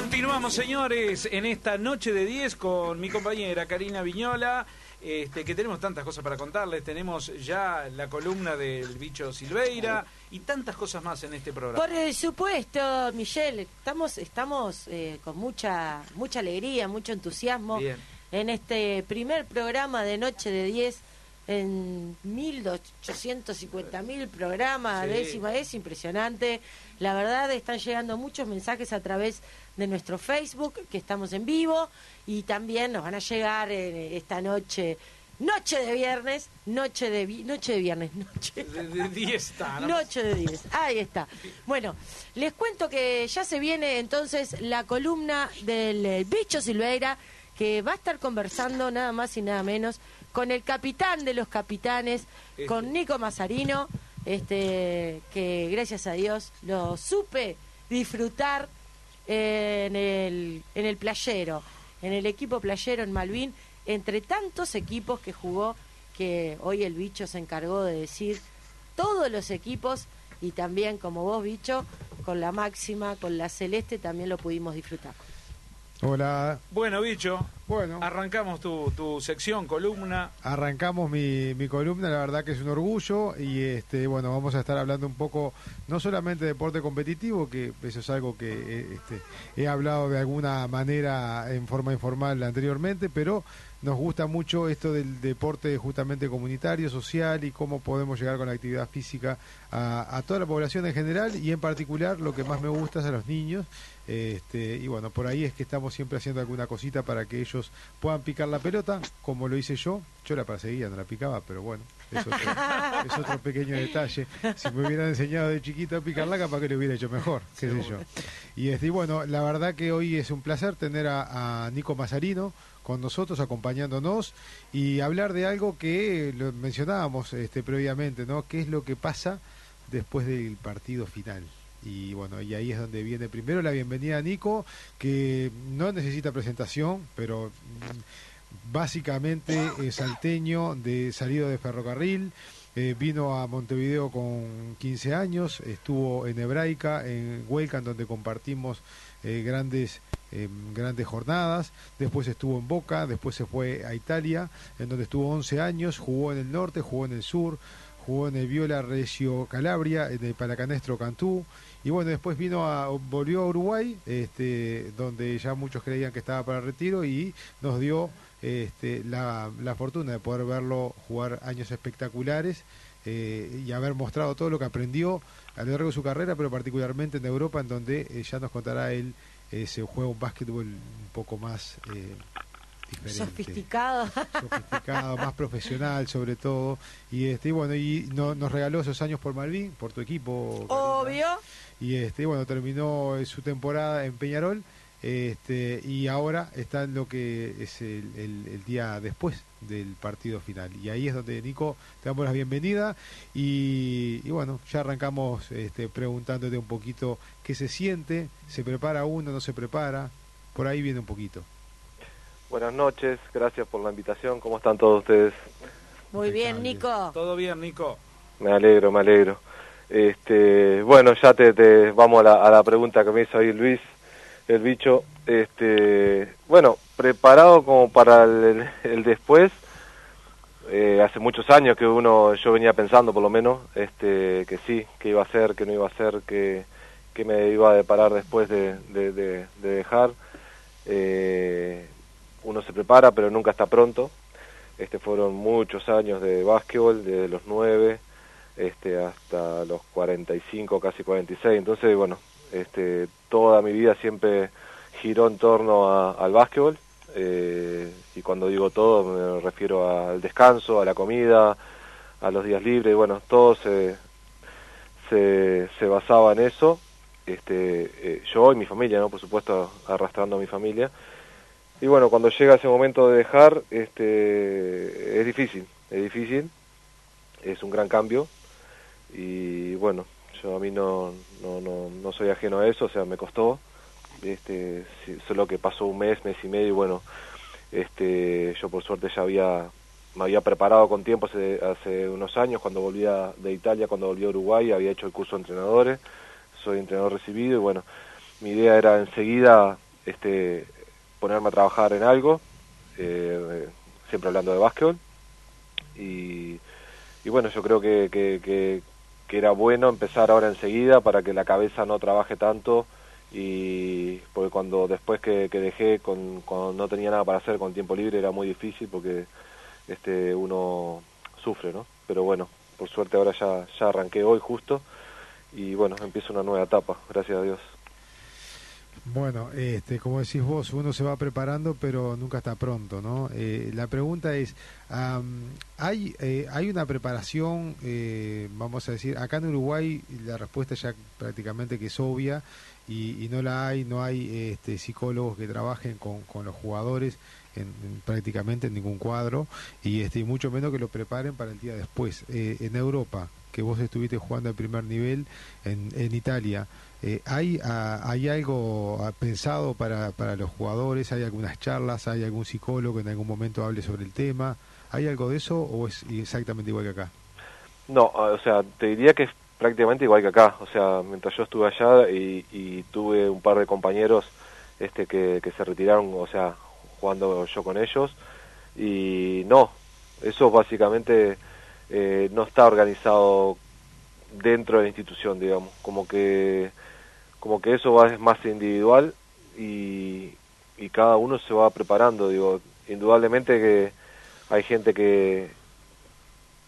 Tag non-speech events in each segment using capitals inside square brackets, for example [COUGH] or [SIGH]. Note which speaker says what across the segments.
Speaker 1: Continuamos, señores, en esta noche de 10 con mi compañera Karina Viñola, este, que tenemos tantas cosas para contarles. Tenemos ya la columna del bicho Silveira y tantas cosas más en este programa.
Speaker 2: Por supuesto, Michelle, estamos, estamos eh, con mucha, mucha alegría, mucho entusiasmo
Speaker 1: Bien.
Speaker 2: en este primer programa de Noche de 10 en 1850 mil programas,
Speaker 1: Sí.
Speaker 2: décima, es impresionante. La verdad, están llegando muchos mensajes a través de nuestro Facebook, que estamos en vivo, y también nos van a llegar eh, esta noche, noche de viernes, noche de, vi- noche de viernes, [LAUGHS] noche
Speaker 1: De, de 10 está, ¿no?
Speaker 2: Noche de 10. Ahí está. Bueno, les cuento que ya se viene entonces la columna del eh, Bicho Silveira, que va a estar conversando nada más y nada menos con el capitán de los capitanes,
Speaker 1: Este.
Speaker 2: con Nico Mazarino, este, que gracias a Dios lo supe disfrutar en el, en el playero, en el equipo playero en Malvin, entre tantos equipos que jugó, que hoy el bicho se encargó de decir todos los equipos y también como vos bicho, con la máxima, con la celeste también lo pudimos disfrutar.
Speaker 3: Hola.
Speaker 1: Bueno, bicho,
Speaker 3: Bueno,
Speaker 1: arrancamos tu, tu sección, columna.
Speaker 3: arrancamos mi, mi columna, la verdad que es un orgullo y este bueno, vamos a estar hablando un poco no solamente de deporte competitivo, que eso es algo que eh, este, he hablado de alguna manera en forma informal anteriormente, pero nos gusta mucho esto del deporte justamente comunitario, social y cómo podemos llegar con la actividad física a, a toda la población en general y en particular lo que más me gusta es a los niños. Este, y bueno, por ahí es que estamos siempre haciendo alguna cosita para que ellos puedan picar la pelota, como lo hice yo. Yo la perseguía, no la picaba, pero bueno, es otro, [LAUGHS] es otro pequeño detalle. Si me hubieran enseñado de chiquito a picarla, capaz que lo hubiera hecho mejor, qué sé yo. Y este, y bueno, la verdad que hoy es un placer tener a, a Nico Mazarino con nosotros, acompañándonos y hablar de algo que lo mencionábamos este, previamente, ¿no? ¿Qué es lo que pasa después del partido final? Y bueno, y ahí es donde viene primero la bienvenida a Nico, que no necesita presentación, pero mm, básicamente es salteño, de salido de ferrocarril, eh, vino a Montevideo con 15 años, estuvo en Hebraica, en Huelcan, donde compartimos eh, grandes eh, grandes jornadas, después estuvo en Boca, después se fue a Italia, en donde estuvo 11 años, jugó en el norte, jugó en el sur, jugó en el Viola Reggio Calabria, en el Palacanestro Cantú, y bueno, después vino a, volvió a Uruguay, este, donde ya muchos creían que estaba para el retiro, y nos dio este, la, la fortuna de poder verlo jugar años espectaculares eh, y haber mostrado todo lo que aprendió a lo largo de su carrera, pero particularmente en Europa, en donde eh, ya nos contará él, eh, se juega un básquetbol un poco más eh, diferente
Speaker 2: Sofisticado.
Speaker 3: sofisticado, más profesional sobre todo. Y este y bueno, y no- nos regaló esos años por Malvin, por tu equipo.
Speaker 2: Obvio.
Speaker 3: Y este y bueno, terminó eh, su temporada en Peñarol. Este, y ahora está en lo que es el, el- el día después del partido final. Y ahí es donde, Nico, te damos la bienvenida. Y, y bueno, ya arrancamos este, preguntándote un poquito qué se siente, se prepara uno, no se prepara. Por ahí viene un poquito.
Speaker 4: Buenas noches, gracias por la invitación. ¿Cómo están todos ustedes?
Speaker 2: Muy bien. Nico.
Speaker 1: Todo bien, Nico.
Speaker 4: Me alegro, me alegro. Este, bueno, ya te, te- vamos a la, a la pregunta que me hizo ahí Luis, el bicho. Este, bueno, preparado como para el, el después. Eh, hace muchos años que uno, yo venía pensando por lo menos, este, que sí, que iba a hacer, que no iba a hacer, que, me iba a deparar después de, de, de- de dejar. Eh, uno se prepara, pero nunca está pronto. Este fueron muchos años de básquetbol, desde los 9 este, hasta los 45, casi 46. Entonces, bueno, este, toda mi vida siempre giró en torno al básquetbol. eh, y cuando digo todo, me refiero al descanso, a la comida, a los días libres. Bueno, todo se, se, se basaba en eso. Este, eh, yo y mi familia, ¿no? Por supuesto, arrastrando a mi familia. Y bueno, cuando llega ese momento de dejar, este, es difícil, es difícil, es un gran cambio y bueno, yo a mí no, no, no, no soy ajeno a eso, o sea, me costó, este, solo que pasó un mes, mes y medio y bueno, este, yo por suerte ya había, me había preparado con tiempo hace, hace unos años, cuando volvía de Italia, cuando volví a Uruguay, había hecho el curso de entrenadores, soy entrenador recibido y bueno, mi idea era enseguida este, ponerme a trabajar en algo, eh, siempre hablando de básquetbol. Y, y bueno, yo creo que, que, que, que, era bueno empezar ahora enseguida para que la cabeza no trabaje tanto y porque cuando después que, dejé con, cuando no tenía nada para hacer con tiempo libre era muy difícil porque este uno sufre, ¿no? Pero bueno, por suerte ahora ya, ya arranqué hoy justo y bueno, empiezo una nueva etapa, gracias a Dios.
Speaker 3: Bueno, este, como decís vos, uno se va preparando, pero nunca está pronto, ¿no? Eh, la pregunta es, ¿hay, eh, ¿hay una preparación, eh, vamos a decir, acá en Uruguay la respuesta ya prácticamente que es obvia y, y no la hay, no hay este, psicólogos que trabajen con, con los jugadores en, en, prácticamente en ningún cuadro y, este, mucho menos que lo preparen para el día después. en Europa, que vos estuviste jugando al primer nivel en, en Italia, eh, ¿hay, a, ¿Hay algo pensado para, para los jugadores? ¿Hay algunas charlas? ¿Hay algún psicólogo que en algún momento hable sobre el tema? ¿Hay algo de eso o es exactamente igual que acá?
Speaker 4: No, o sea, te diría que es prácticamente igual que acá. O sea, mientras yo estuve allá y, y tuve un par de compañeros este que, que se retiraron, o sea, jugando yo con ellos, y no, eso básicamente eh, no está organizado dentro de la institución, digamos, como que como que eso va es más individual y, y cada uno se va preparando, digo, indudablemente que hay gente que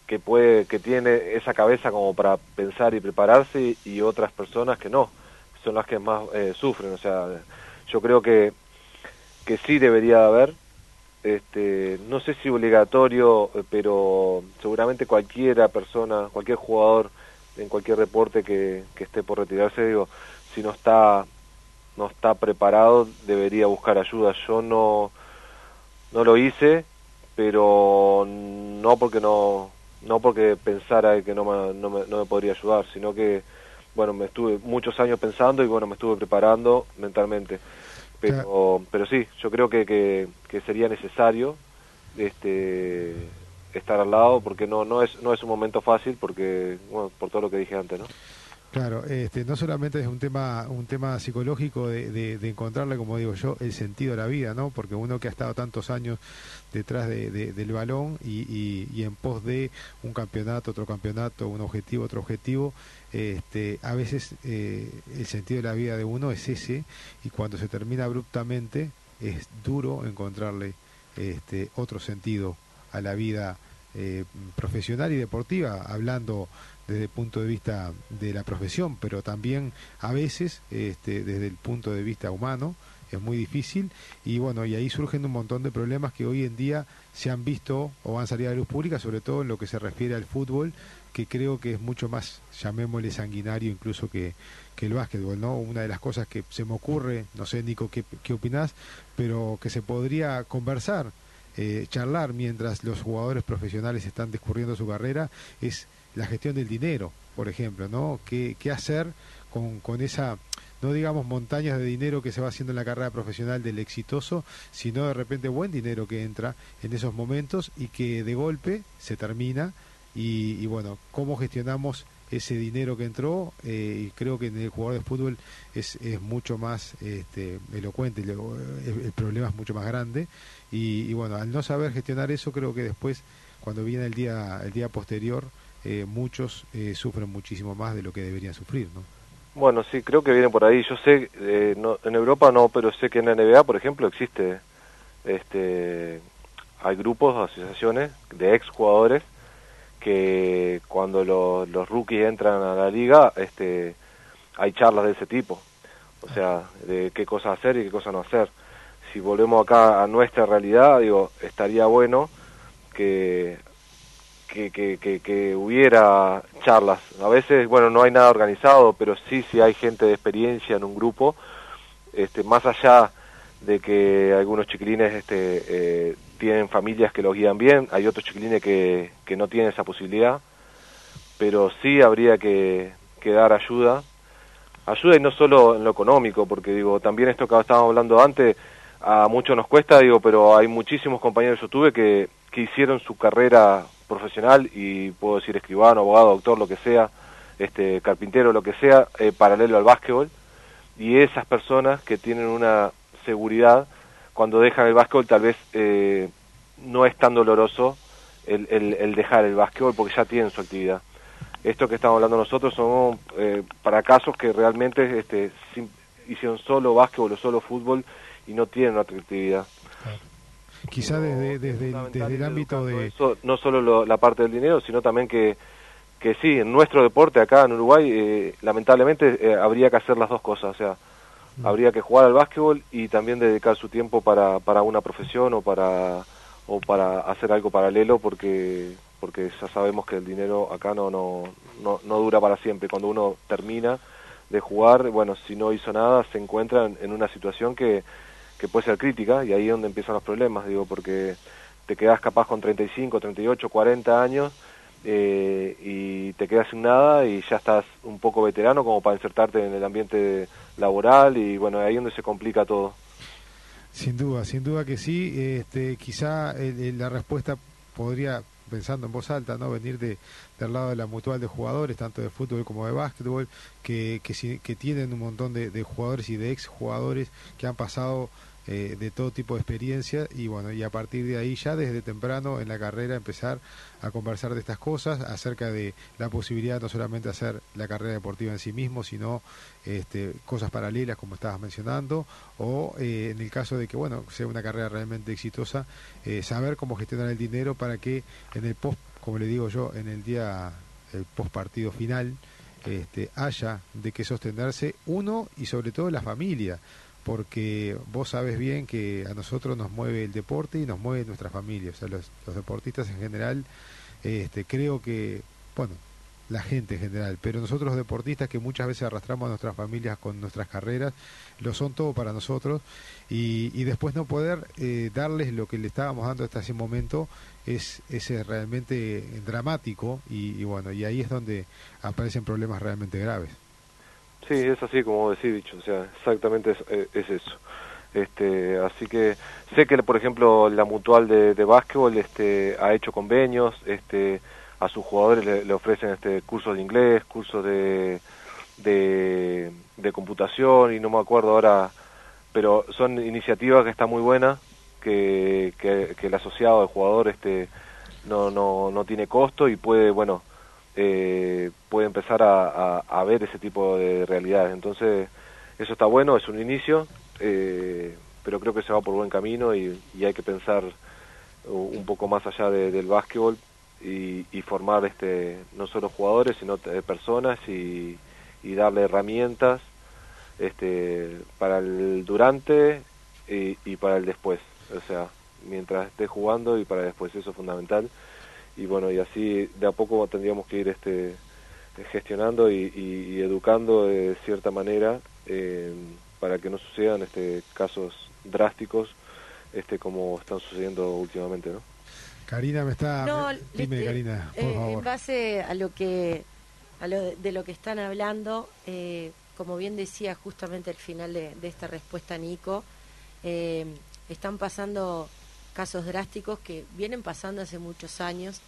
Speaker 4: que puede que tiene esa cabeza como para pensar y prepararse y otras personas que no son las que más eh, sufren o sea yo creo que que sí debería haber este no sé si obligatorio pero seguramente cualquiera persona cualquier jugador en cualquier deporte que, que esté por retirarse digo si no está no está preparado debería buscar ayuda. Yo no no lo hice pero no porque no no porque pensara que no me, no me, no me podría ayudar sino que bueno me estuve muchos años pensando y bueno me estuve preparando mentalmente. Pero pero sí yo creo que, que, que sería necesario este estar al lado porque no no es no es un momento fácil porque bueno por todo lo que dije antes no
Speaker 3: Claro, este, no solamente es un tema, un tema psicológico de, de, encontrarle, como digo yo, el sentido de la vida, ¿no? Porque uno que ha estado tantos años detrás de, del balón y, y, y, en pos de un campeonato, otro campeonato, un objetivo, otro objetivo, este, a veces eh, el sentido de la vida de uno es ese y cuando se termina abruptamente es duro encontrarle este, otro sentido a la vida eh, profesional y deportiva, hablando desde el punto de vista de la profesión, pero también a veces este, desde el punto de vista humano es muy difícil. Y bueno, y ahí surgen un montón de problemas que hoy en día se han visto o han salido a la luz pública, sobre todo en lo que se refiere al fútbol, que creo que es mucho más, llamémosle sanguinario incluso que, que el básquetbol, ¿no? Una de las cosas que se me ocurre, no sé Nico qué, qué opinás, pero que se podría conversar, eh, charlar mientras los jugadores profesionales están discurriendo su carrera, es la gestión del dinero, por ejemplo, ¿no? ¿Qué, qué hacer con, con esa, no digamos montañas de dinero que se va haciendo en la carrera profesional del exitoso, sino de repente buen dinero que entra en esos momentos y que de golpe se termina y, y bueno, cómo gestionamos ese dinero que entró eh, y creo que en el jugador de fútbol es, es mucho más este, elocuente, el, el, problema es mucho más grande y, y bueno, al no saber gestionar eso creo que después cuando viene el día, el día posterior eh, muchos eh, sufren muchísimo más de lo que deberían sufrir, ¿no?
Speaker 4: Bueno, sí, creo que viene por ahí. Yo sé, eh, no, en Europa no, pero sé que en la NBA, por ejemplo, existe, este, hay grupos, asociaciones de ex jugadores que cuando lo, los rookies entran a la liga, este, hay charlas de ese tipo. O sea, de qué cosas hacer y qué cosas no hacer. Si volvemos acá a nuestra realidad, digo, estaría bueno que que, que, que, que, hubiera charlas. A veces, bueno, no hay nada organizado, pero sí, sí hay gente de experiencia en un grupo, este, más allá de que algunos chiquilines este, eh, tienen familias que los guían bien, hay otros chiquilines que, que no tienen esa posibilidad, pero sí habría que, dar ayuda, ayuda y no solo en lo económico, porque digo, también esto que estábamos hablando antes, a muchos nos cuesta, digo, pero hay muchísimos compañeros que yo tuve que, que hicieron su carrera profesional y puedo decir escribano, abogado, doctor, lo que sea, este carpintero, lo que sea, eh, paralelo al básquetbol. Y esas personas que tienen una seguridad, cuando dejan el básquetbol tal vez eh, no es tan doloroso el, el, el, dejar el básquetbol porque ya tienen su actividad. Esto que estamos hablando nosotros son eh, para casos que realmente este, hicieron solo básquetbol o solo fútbol y no tienen otra actividad.
Speaker 3: Quizá desde, desde, desde el ámbito de...
Speaker 4: Eso, no solo la parte del dinero, sino también que, que sí, en nuestro deporte acá en Uruguay, eh, lamentablemente eh, habría que hacer las dos cosas, o sea. Habría que jugar al básquetbol y también dedicar su tiempo para, para una profesión o para o para hacer algo paralelo porque porque ya sabemos que el dinero acá no, no, no, no dura para siempre. Cuando uno termina de jugar, bueno, si no hizo nada, se encuentra en, una situación que, que puede ser crítica y ahí es donde empiezan los problemas, digo, porque te quedas capaz con 35, 38, 40 años eh, y te quedas sin nada y ya estás un poco veterano como para insertarte en el ambiente laboral y bueno, ahí es donde se complica todo.
Speaker 3: Sin duda, sin duda que sí. Este, quizá la respuesta podría, pensando en voz alta, no venir de, del lado de la mutual de jugadores, tanto de fútbol como de básquetbol, que, que, que tienen un montón de, de jugadores y de ex jugadores que han pasado eh, de todo tipo de experiencia y bueno, y a partir de ahí ya desde temprano en la carrera empezar a conversar de estas cosas acerca de la posibilidad no solamente hacer la carrera deportiva en sí mismo, sino este, cosas paralelas como estabas mencionando o eh, en el caso de que bueno, sea una carrera realmente exitosa, eh, saber cómo gestionar el dinero para que en el post, como le digo yo, en el día, el post partido final, este, haya de qué sostenerse uno y sobre todo la familia porque vos sabes bien que a nosotros nos mueve el deporte y nos mueve nuestra familia, o sea, los, deportistas en general, este, creo que, bueno, la gente en general, pero nosotros los deportistas que muchas veces arrastramos a nuestras familias con nuestras carreras, lo son todo para nosotros y, después no poder eh, darles lo que le estábamos dando hasta ese momento es, es realmente dramático y, y bueno, y ahí es donde aparecen problemas realmente graves.
Speaker 4: Sí, es así como decís, dicho, o sea, exactamente es, eh, es, eso. Este, así que sé que, por ejemplo, la mutual de, de básquetbol este, ha hecho convenios, este, a sus jugadores le, ofrecen este, cursos de inglés, cursos de, de, computación y no me acuerdo ahora, pero son iniciativas que están muy buenas, que, que, que el asociado del jugador este, no, no, no tiene costo y puede, bueno, eh, puede empezar a, ver ese tipo de realidades. Entonces, eso está bueno, es un inicio, eh, pero creo que se va por buen camino y, hay que pensar un poco más allá del básquetbol y, y, formar este no solo jugadores, sino personas y, y darle herramientas este para el durante y, y para el después. O sea, mientras esté jugando y para después, eso es fundamental y bueno y así de a poco tendríamos que ir este gestionando y, educando de cierta manera eh, para que no sucedan este casos drásticos este como están sucediendo últimamente no
Speaker 3: Karina me está no, dime este, Karina por
Speaker 2: eh,
Speaker 3: favor.
Speaker 2: en base a lo que a lo de, lo que están hablando eh, como bien decía justamente al final de, de esta respuesta Nico están pasando casos drásticos que vienen pasando hace muchos años,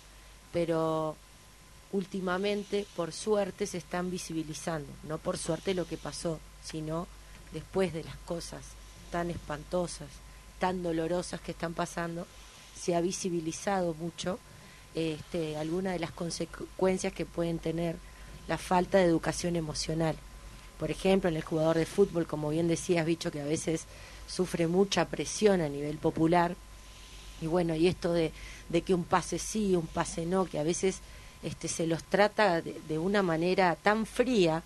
Speaker 2: pero últimamente, por suerte, se están visibilizando. No por suerte lo que pasó, sino después de las cosas tan espantosas, tan dolorosas que están pasando, se ha visibilizado mucho este, algunas de las consecuencias que pueden tener la falta de educación emocional. Por ejemplo, en el jugador de fútbol, como bien decías, bicho, que a veces sufre mucha presión a nivel popular y bueno, y esto de, de que un pase sí, un pase no, que a veces este, se los trata de, una manera tan fría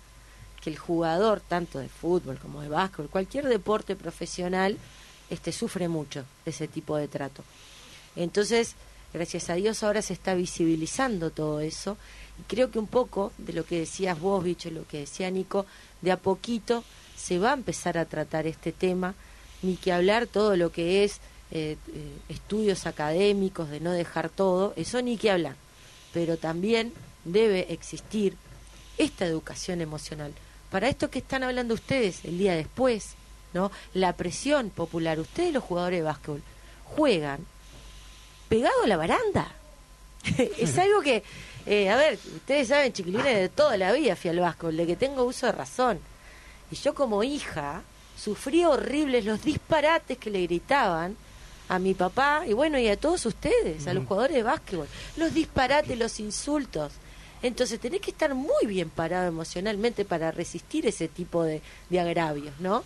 Speaker 2: que el jugador, tanto de fútbol como de básquetbol, cualquier deporte profesional, este, sufre mucho ese tipo de trato. Entonces, gracias a Dios ahora se está visibilizando todo eso. Y creo que un poco de lo que decías vos, bicho, lo que decía Nico, de a poquito se va a empezar a tratar este tema, ni que hablar todo lo que es eh, eh, estudios académicos, de no dejar todo, eso ni que hablar. Pero también debe existir esta educación emocional. Para esto que están hablando ustedes el día después, ¿no? La presión popular. Ustedes los jugadores de básquetbol juegan pegado a la baranda. [LAUGHS] es algo que, eh, a ver, ustedes saben, chiquilines, de toda la vida fui al básquetbol, de que tengo uso de razón. Y yo como hija sufrí horribles los disparates que le gritaban a mi papá y bueno, y a todos ustedes, a los jugadores de básquetbol, los disparates, los insultos. Entonces tenés que estar muy bien parado emocionalmente para resistir ese tipo de, de agravios, ¿no?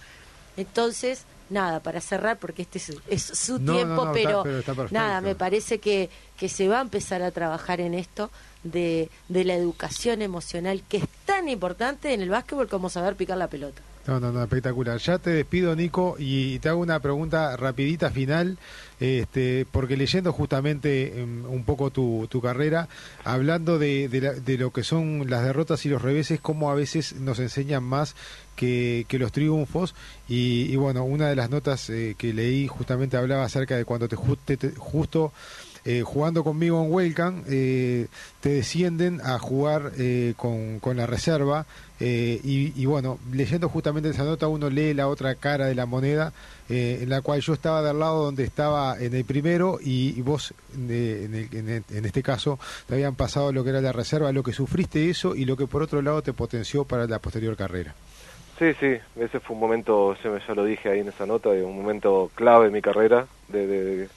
Speaker 2: Entonces, nada, para cerrar, porque este es, es su
Speaker 3: No,
Speaker 2: tiempo,
Speaker 3: no,
Speaker 2: pero,
Speaker 3: está- pero está perfecto.
Speaker 2: nada, me parece que, que se va a empezar a trabajar en esto de, de la educación emocional, que es tan importante en el básquetbol como saber picar la pelota.
Speaker 3: No, no, no, espectacular. Ya te despido, Nico, y te hago una pregunta rapidita final, este, porque leyendo justamente em, un poco tu, tu carrera, hablando de, de, la- de lo que son las derrotas y los reveses, cómo a veces nos enseñan más que, que los triunfos. Y, y bueno, una de las notas eh, que leí justamente hablaba acerca de cuando te, te- te- justo eh, jugando conmigo en Welcome, eh, te descienden a jugar eh, con, la reserva. eh, y, y bueno, leyendo justamente esa nota, uno lee la otra cara de la moneda, eh, en la cual yo estaba del lado donde estaba en el primero y, vos, eh, en, en este caso, te habían pasado lo que era la reserva, lo que sufriste eso y lo que por otro lado te potenció para la posterior carrera.
Speaker 4: Sí, sí, ese fue un momento, ya, lo dije ahí en esa nota, un momento clave en mi carrera, de, de-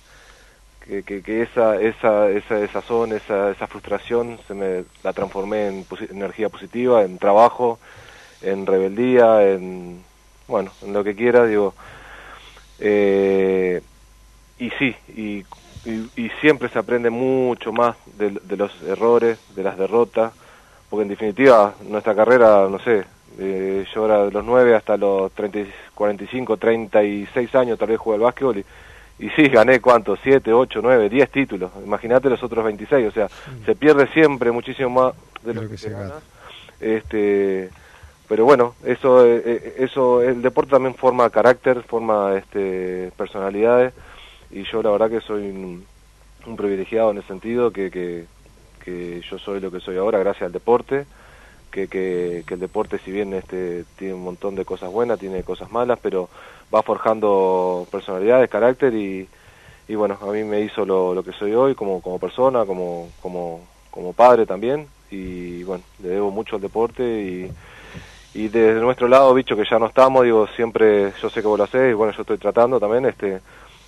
Speaker 4: que, que, que esa, esa, esa desazón, esa, esa frustración, se me la transformé en energía positiva, en trabajo, en rebeldía, en, bueno, en lo que quiera, digo, eh, y sí, y, y, y siempre se aprende mucho más de, los errores, de las derrotas, porque en definitiva nuestra carrera, no sé, eh, yo era de los 9 hasta los 30, y- 45, 36 años tal vez jugué al básquetbol y sí, gané cuántos, 7, 8, 9, 10 títulos, imagínate los otros 26, o sea, se pierde siempre muchísimo más de lo, que, se gana. Este, pero bueno, eso, eh, eh, eso, el deporte también forma carácter, forma este, personalidades y yo la verdad que soy un, un privilegiado en ese sentido, que, que, que yo soy lo que soy ahora gracias al deporte, que, que, el deporte si bien este, tiene un montón de cosas buenas, tiene cosas malas, pero va forjando personalidades, carácter y, bueno, a mí me hizo lo, lo que soy hoy como, como persona, como, como, como padre también. Y bueno, le debo mucho al deporte y, y desde nuestro lado, bicho que ya no estamos, digo, siempre, yo sé que vos lo hacés y bueno, yo estoy tratando también este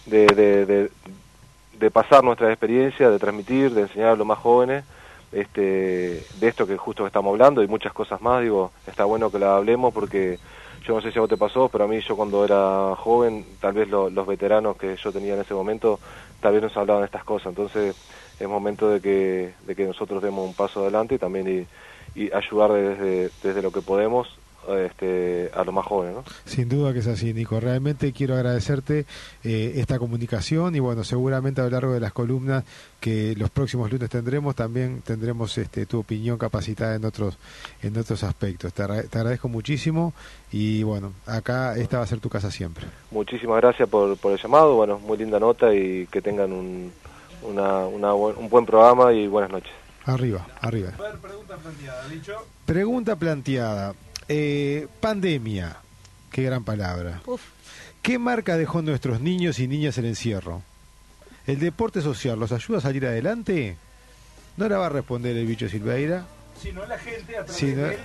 Speaker 4: de, de, de, de pasar nuestras experiencias, de transmitir, de enseñar a los más jóvenes este, de esto que justo estamos hablando y muchas cosas más, digo, está bueno que la hablemos porque yo no sé si a vos te pasó, pero a mí yo cuando era joven, tal vez lo- los veteranos que yo tenía en ese momento, tal vez nos hablaban de estas cosas, entonces es momento de que, de que nosotros demos un paso adelante y también y, y ayudar desde, desde lo que podemos este, a los más jóvenes, ¿no?
Speaker 3: Sin duda que es así, Nico. Realmente quiero agradecerte eh, esta comunicación y bueno, seguramente a lo largo de las columnas que los próximos lunes tendremos, también tendremos este, tu opinión capacitada en otros, en otros aspectos. Te, agra- te agradezco muchísimo y bueno, acá esta va a ser tu casa siempre.
Speaker 4: Muchísimas gracias por, por el llamado, bueno, muy linda nota y que tengan un, una, una buen- un buen programa y buenas noches.
Speaker 3: Arriba, arriba.
Speaker 1: A ver, pregunta planteada, dicho.
Speaker 3: Pregunta planteada. Eh, pandemia, qué gran palabra.
Speaker 2: Uf.
Speaker 3: ¿Qué marca dejó nuestros niños y niñas el encierro? ¿El deporte social los ayuda a salir adelante? No la va a responder el bicho Silveira.
Speaker 1: Si no, la gente a través
Speaker 3: no-
Speaker 1: del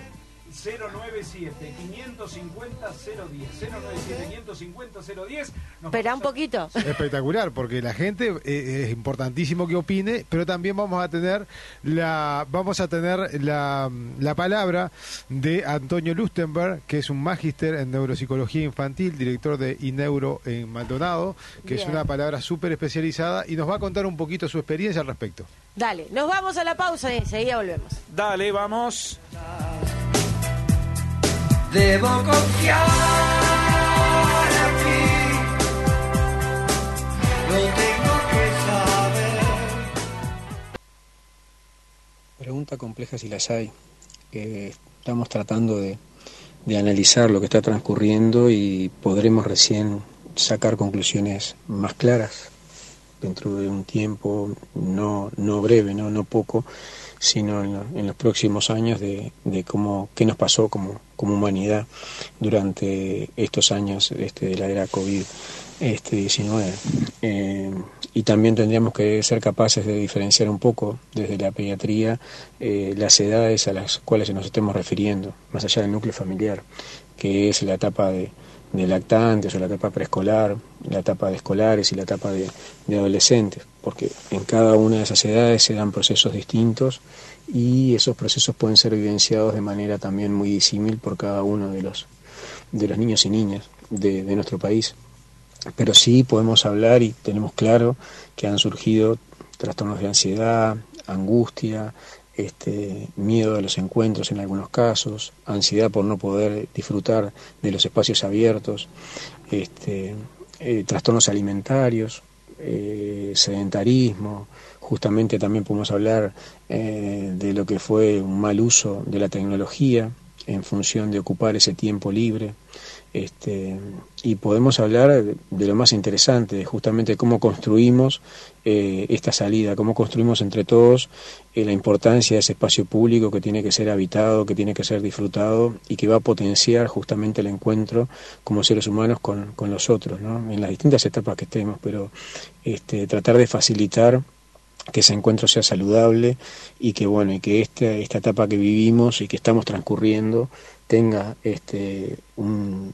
Speaker 1: 097 550 010 097 550 010 nos
Speaker 2: Espera un poquito.
Speaker 3: Espectacular, porque la gente eh, es importantísimo que opine, pero también vamos a tener la vamos a tener la, la palabra de Antonio Lustenberg, que es un magíster en neuropsicología infantil, director de Ineuro en Maldonado, que es una palabra súper especializada y nos va a contar un poquito su experiencia al respecto.
Speaker 2: Dale, nos vamos a la pausa y enseguida volvemos.
Speaker 1: Dale, vamos.
Speaker 5: Debo confiar en ti. Lo tengo que saber.
Speaker 6: Pregunta compleja si las hay. Estamos tratando de, de analizar lo que está transcurriendo y podremos recién sacar conclusiones más claras dentro de un tiempo no, no breve, no, no poco, sino en, lo- en los próximos años de, de cómo, qué nos pasó como, como humanidad durante estos años este, de la era COVID-19. Este, 19. Eh, y también tendríamos que ser capaces de diferenciar un poco desde la pediatría eh, las edades a las cuales nos estemos refiriendo, más allá del núcleo familiar, que es la etapa de, de lactantes o la etapa preescolar, la etapa de escolares y la etapa de, de adolescentes, porque en cada una de esas edades se dan procesos distintos y esos procesos pueden ser vivenciados de manera también muy disímil por cada uno de los, de los niños y niñas de, de nuestro país. Pero sí podemos hablar y tenemos claro que han surgido trastornos de ansiedad, angustia, este, miedo a los encuentros en algunos casos, ansiedad por no poder disfrutar de los espacios abiertos, este, eh, trastornos alimentarios, eh, sedentarismo, justamente también podemos hablar eh, de lo que fue un mal uso de la tecnología en función de ocupar ese tiempo libre. Este, y podemos hablar de lo más interesante, justamente cómo construimos eh, esta salida, cómo construimos entre todos eh, la importancia de ese espacio público que tiene que ser habitado, que tiene que ser disfrutado y que va a potenciar justamente el encuentro como seres humanos con, con los otros, ¿no? en las distintas etapas que estemos, pero este, tratar de facilitar que ese encuentro sea saludable y que bueno y que esta, esta etapa que vivimos y que estamos transcurriendo tenga este un,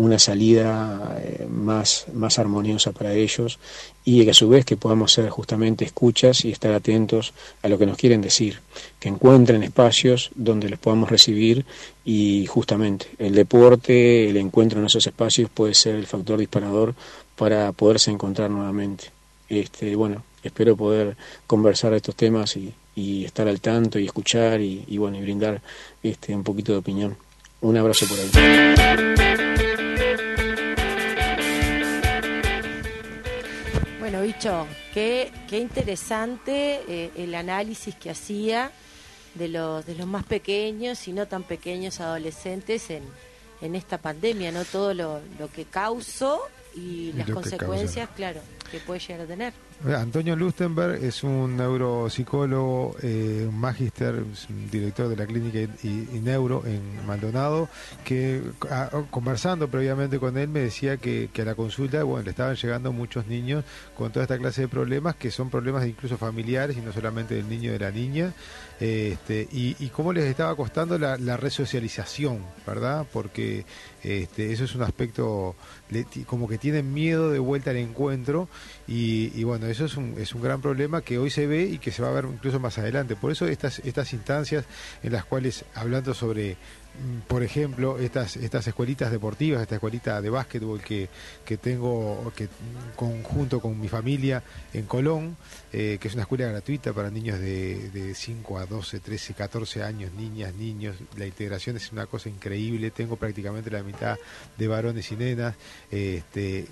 Speaker 6: una salida eh, más, más armoniosa para ellos y que a su vez que podamos ser justamente escuchas y estar atentos a lo que nos quieren decir, que encuentren espacios donde les podamos recibir y justamente el deporte, el encuentro en esos espacios puede ser el factor disparador para poderse encontrar nuevamente. Este, bueno, espero poder conversar de estos temas y, estar al tanto y escuchar y, y bueno y brindar este un poquito de opinión. Un abrazo por ahí.
Speaker 2: Bueno, bicho, qué, qué interesante eh, el análisis que hacía de los, de los más pequeños y no tan pequeños adolescentes en, en esta pandemia, ¿no? Todo lo, lo que causó y las consecuencias, claro, que puede llegar a tener.
Speaker 3: Antonio Lustenberg es un neuropsicólogo, eh, un magíster, director de la clínica y, y neuro en Maldonado, que a- conversando previamente con él me decía que, que a la consulta bueno, le estaban llegando muchos niños con toda esta clase de problemas, que son problemas incluso familiares y no solamente del niño y de la niña, este, y, y cómo les estaba costando la, resocialización, ¿verdad? Porque este, eso es un aspecto, como que tienen miedo de vuelta al encuentro y, y bueno, eso es un, es un gran problema que hoy se ve y que se va a ver incluso más adelante. Por eso estas, estas instancias en las cuales, hablando sobre, por ejemplo, estas, estas escuelitas deportivas, esta escuelita de básquetbol que, que tengo que, mm, conjunto con mi familia en Colón, eh, que es una escuela gratuita para niños de, de 5 a 12, 13, 14 años, niñas, niños. La integración es una cosa increíble. Tengo prácticamente la mitad de varones y nenas. Este,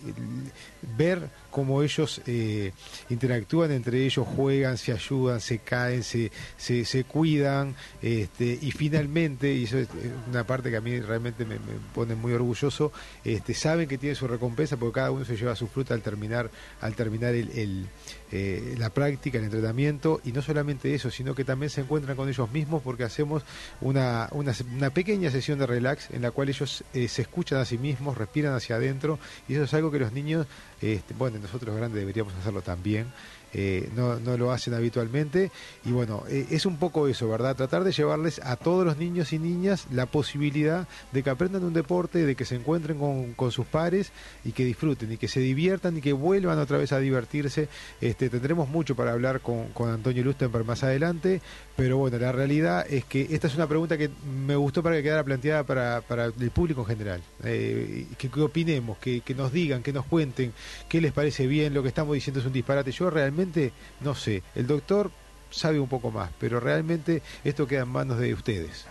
Speaker 3: ver cómo ellos eh, interactúan entre ellos, juegan, se ayudan, se caen, se, se, cuidan, este, y finalmente, eh, una parte que a mí realmente me, pone muy orgulloso, este, saben que tiene su recompensa porque cada uno se lleva su fruta al terminar, al terminar el, el, eh, la práctica, el entrenamiento, y no solamente eso, sino que también se encuentran con ellos mismos porque hacemos una, una, una pequeña sesión de relax en la cual ellos eh, se escuchan a sí mismos, respiran hacia adentro, y eso es algo que los niños, este, bueno, nosotros grandes deberíamos hacerlo también. Eh, no, no lo hacen habitualmente y bueno, eh, es un poco eso, ¿verdad? Tratar de llevarles a todos los niños y niñas la posibilidad de que aprendan un deporte, de que se encuentren con, con sus pares y que disfruten y que se diviertan y que vuelvan otra vez a divertirse. Este, tendremos mucho para hablar con, con Antonio Lustenberg más adelante, pero bueno, la realidad es que esta es una pregunta que me gustó para que quedara planteada para, para el público en general. Eh, que, opinemos, que, que nos digan, que nos cuenten qué les parece bien, lo que estamos diciendo es un disparate. Yo realmente no sé, el doctor sabe un poco más, pero realmente esto queda en manos de ustedes.